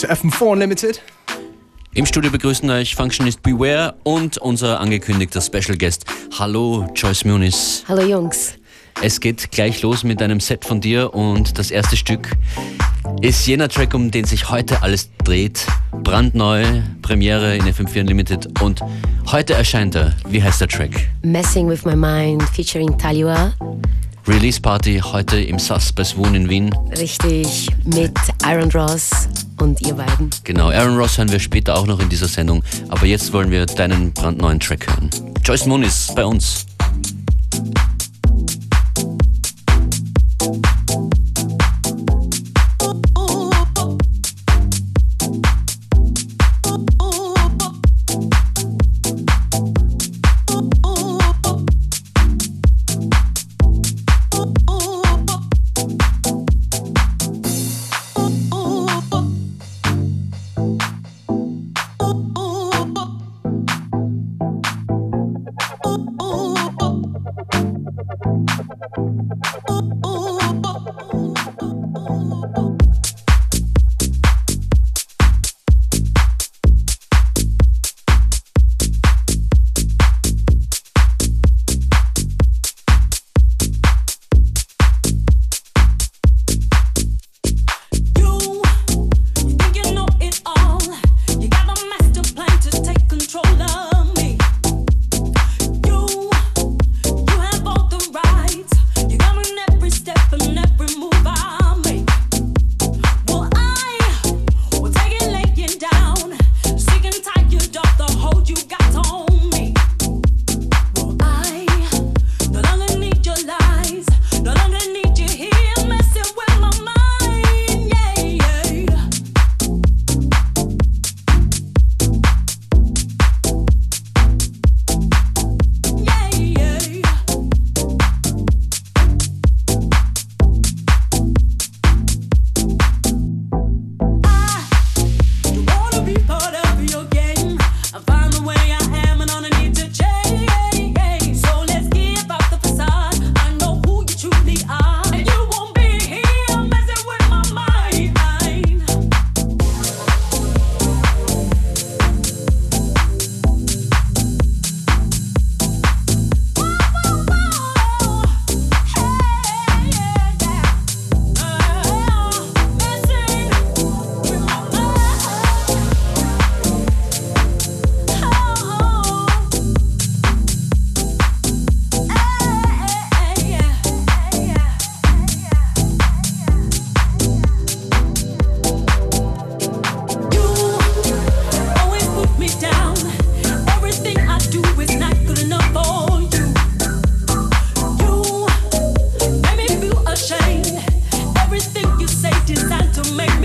to FM4 Unlimited. Im Studio begrüßen euch Functionist Beware und unser angekündigter Special Guest. Hallo Joyce Muniz. Hallo Jungs. Es geht gleich los mit einem Set von dir und das erste Stück ist jener Track, um den sich heute alles dreht. Brandneu, Premiere in FM4 Unlimited und heute erscheint er. Wie heißt der Track? Messing with My Mind featuring Taliwa. Release Party heute im Sus bei Swoon in Wien. Richtig, mit Aaron Ross und ihr beiden. Genau, Aaron Ross hören wir später auch noch in dieser Sendung, aber jetzt wollen wir deinen brandneuen Track hören. Joyce Moon ist bei uns.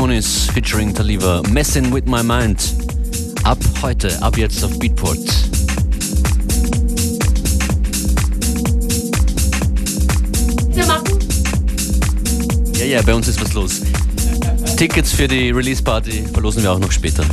Moniz featuring Taliva, Messing with My Mind. Ab heute, ab jetzt auf Beatport. Wir machen. Ja, ja, bei uns ist was los. Tickets für die Release Party verlosen wir auch noch später.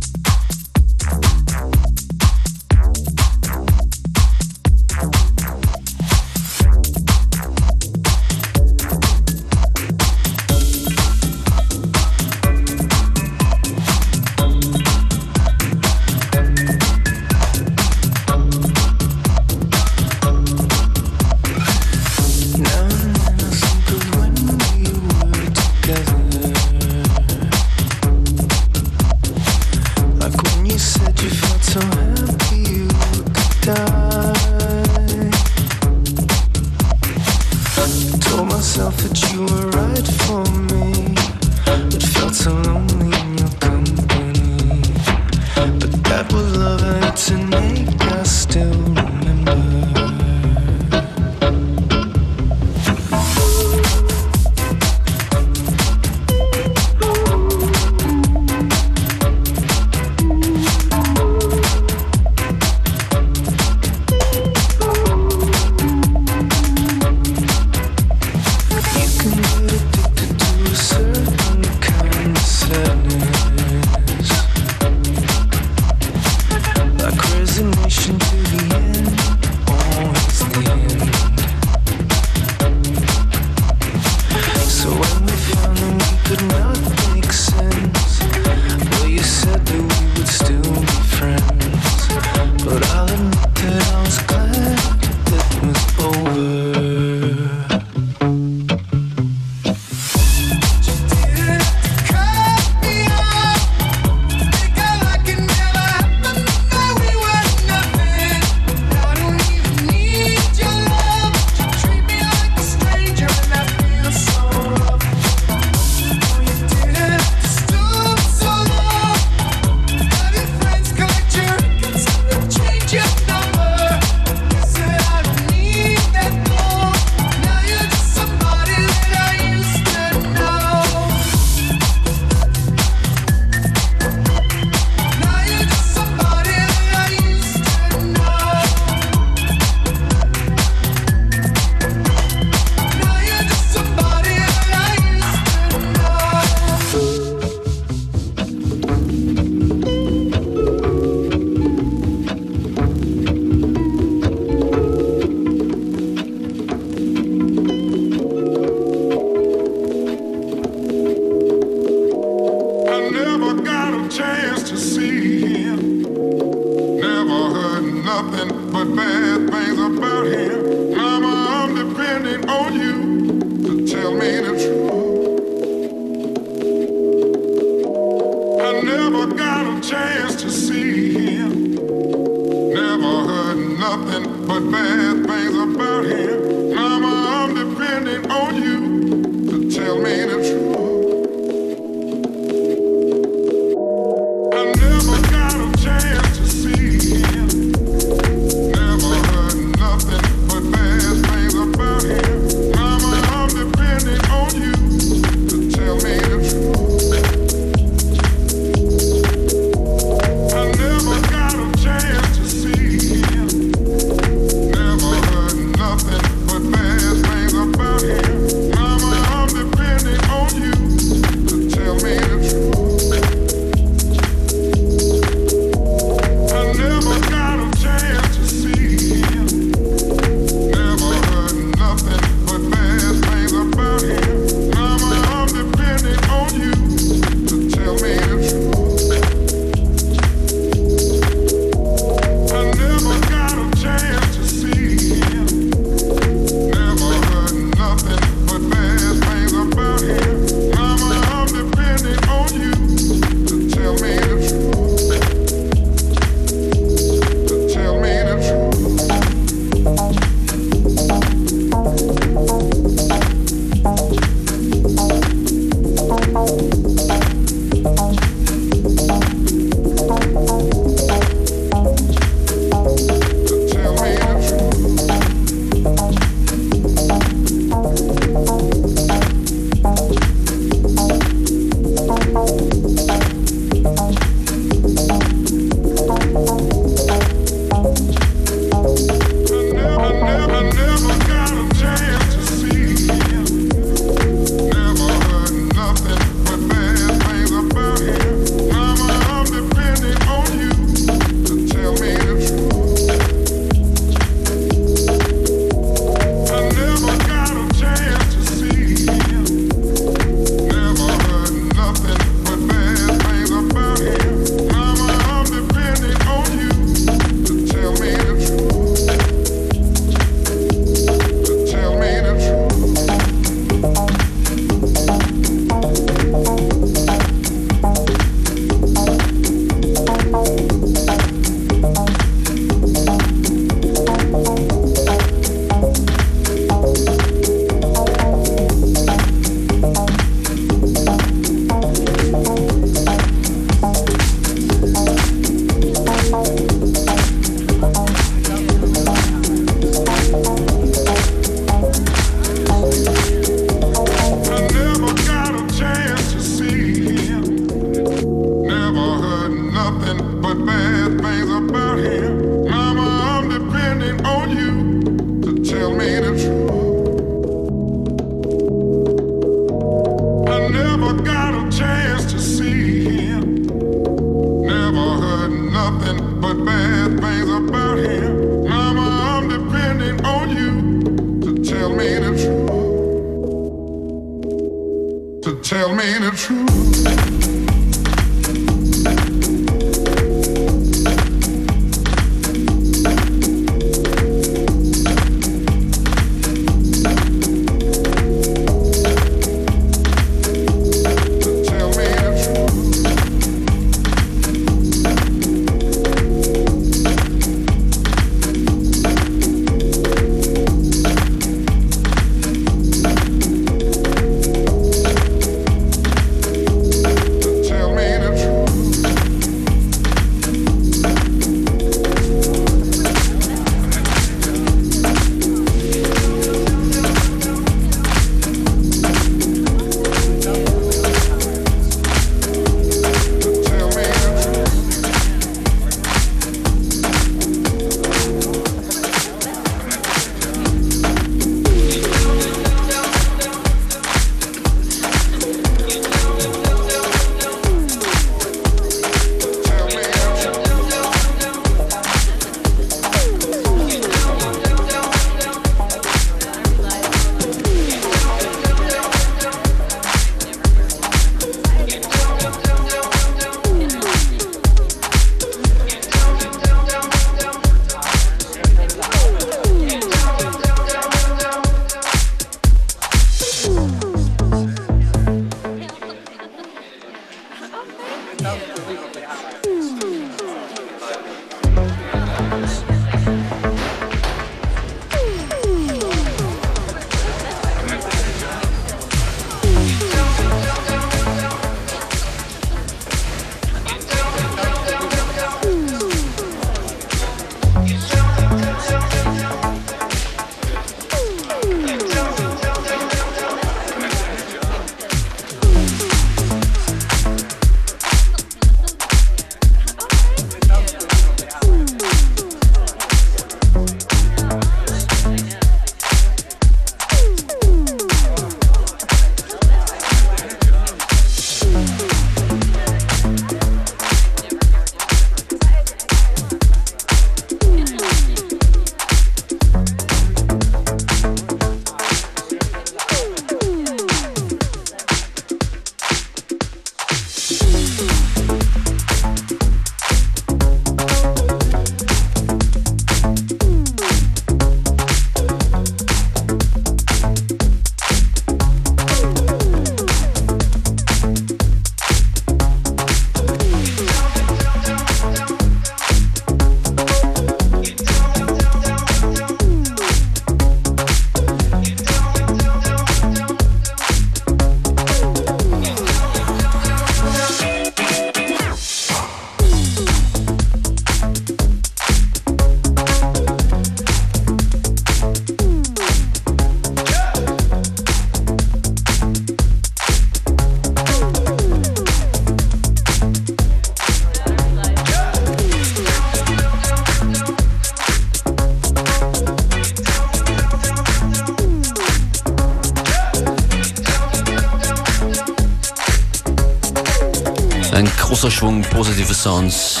Sounds.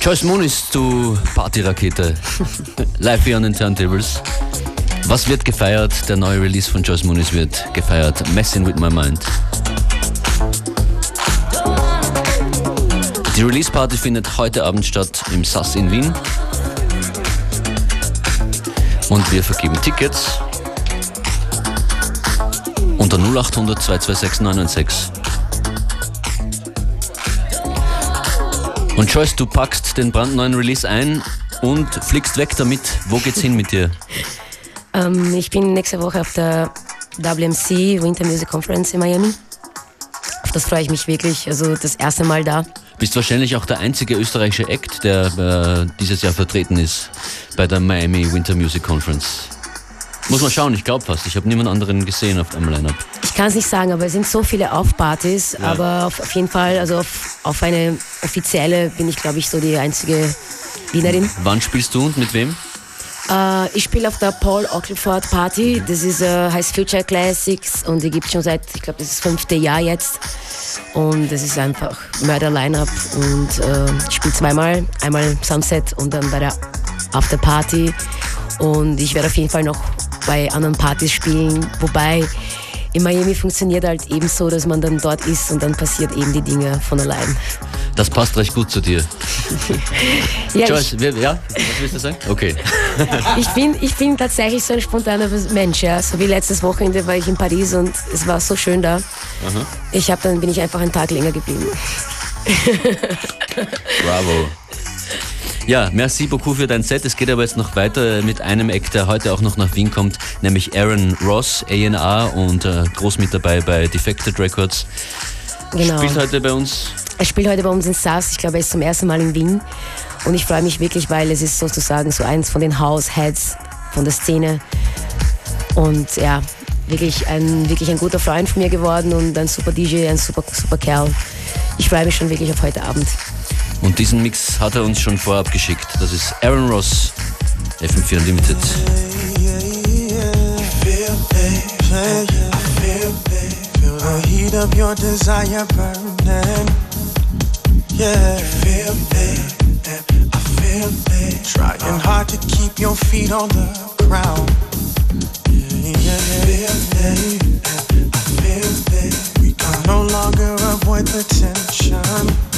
Joyce Moon ist zu Partyrakete. Live hier an den Turntables. Was wird gefeiert? Der neue Release von Joyce Moonis wird gefeiert. Messing with my mind. Die Release Party findet heute Abend statt im SAS in Wien. Und wir vergeben Tickets unter 0800 226 996. Und Joyce, du packst den brandneuen Release ein und fliegst weg damit. Wo geht's hin mit dir? Ähm, ich bin nächste Woche auf der WMC Winter Music Conference in Miami. Auf das freue ich mich wirklich. Also das erste Mal da. Bist wahrscheinlich auch der einzige österreichische Act, der äh, dieses Jahr vertreten ist bei der Miami Winter Music Conference. Muss man schauen, ich glaube fast. Ich habe niemand anderen gesehen auf dem Line-Up kann es nicht sagen, aber es sind so viele Aufpartys. Ja. Aber auf, auf, jeden Fall, also auf, auf eine offizielle bin ich, glaube ich, so die einzige Wienerin. Wann spielst du und mit wem? Äh, ich spiele auf der Paul Ockleford Party. Mhm. Das ist, äh, heißt Future Classics und die gibt es schon seit, ich glaube, das ist das fünfte Jahr jetzt. Und das ist einfach Mörder-Line-Up und äh, ich spiele zweimal. Einmal Sunset und dann bei der After Party. Und ich werde auf jeden Fall noch bei anderen Partys spielen, wobei in Miami funktioniert halt eben so, dass man dann dort ist und dann passiert eben die Dinge von allein. Das passt recht gut zu dir. ja, Joyce, ich, wir, ja, was willst du sagen? Okay. ich, bin, ich bin tatsächlich so ein spontaner Mensch, ja. So wie letztes Wochenende war ich in Paris und es war so schön da. Aha. Ich habe dann bin ich einfach einen Tag länger geblieben. Bravo. Ja, merci beaucoup für dein Set. Es geht aber jetzt noch weiter mit einem Act, der heute auch noch nach Wien kommt, nämlich Aaron Ross, A&R und äh, groß mit dabei bei Defected Records. Genau. Spielt heute bei uns. Er spielt heute bei uns in Saas. Ich glaube, er ist zum ersten Mal in Wien. Und ich freue mich wirklich, weil es ist sozusagen so eins von den House-Heads von der Szene. Und ja, wirklich ein, wirklich ein guter Freund von mir geworden und ein super DJ, ein super, super Kerl. Ich freue mich schon wirklich auf heute Abend. Und diesen Mix hat er uns schon vorab geschickt. Das ist Aaron Ross, FM4 Unlimited. Trying hard to keep your feet on the ground. I no longer avoid the tension.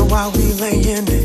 while we lay in it.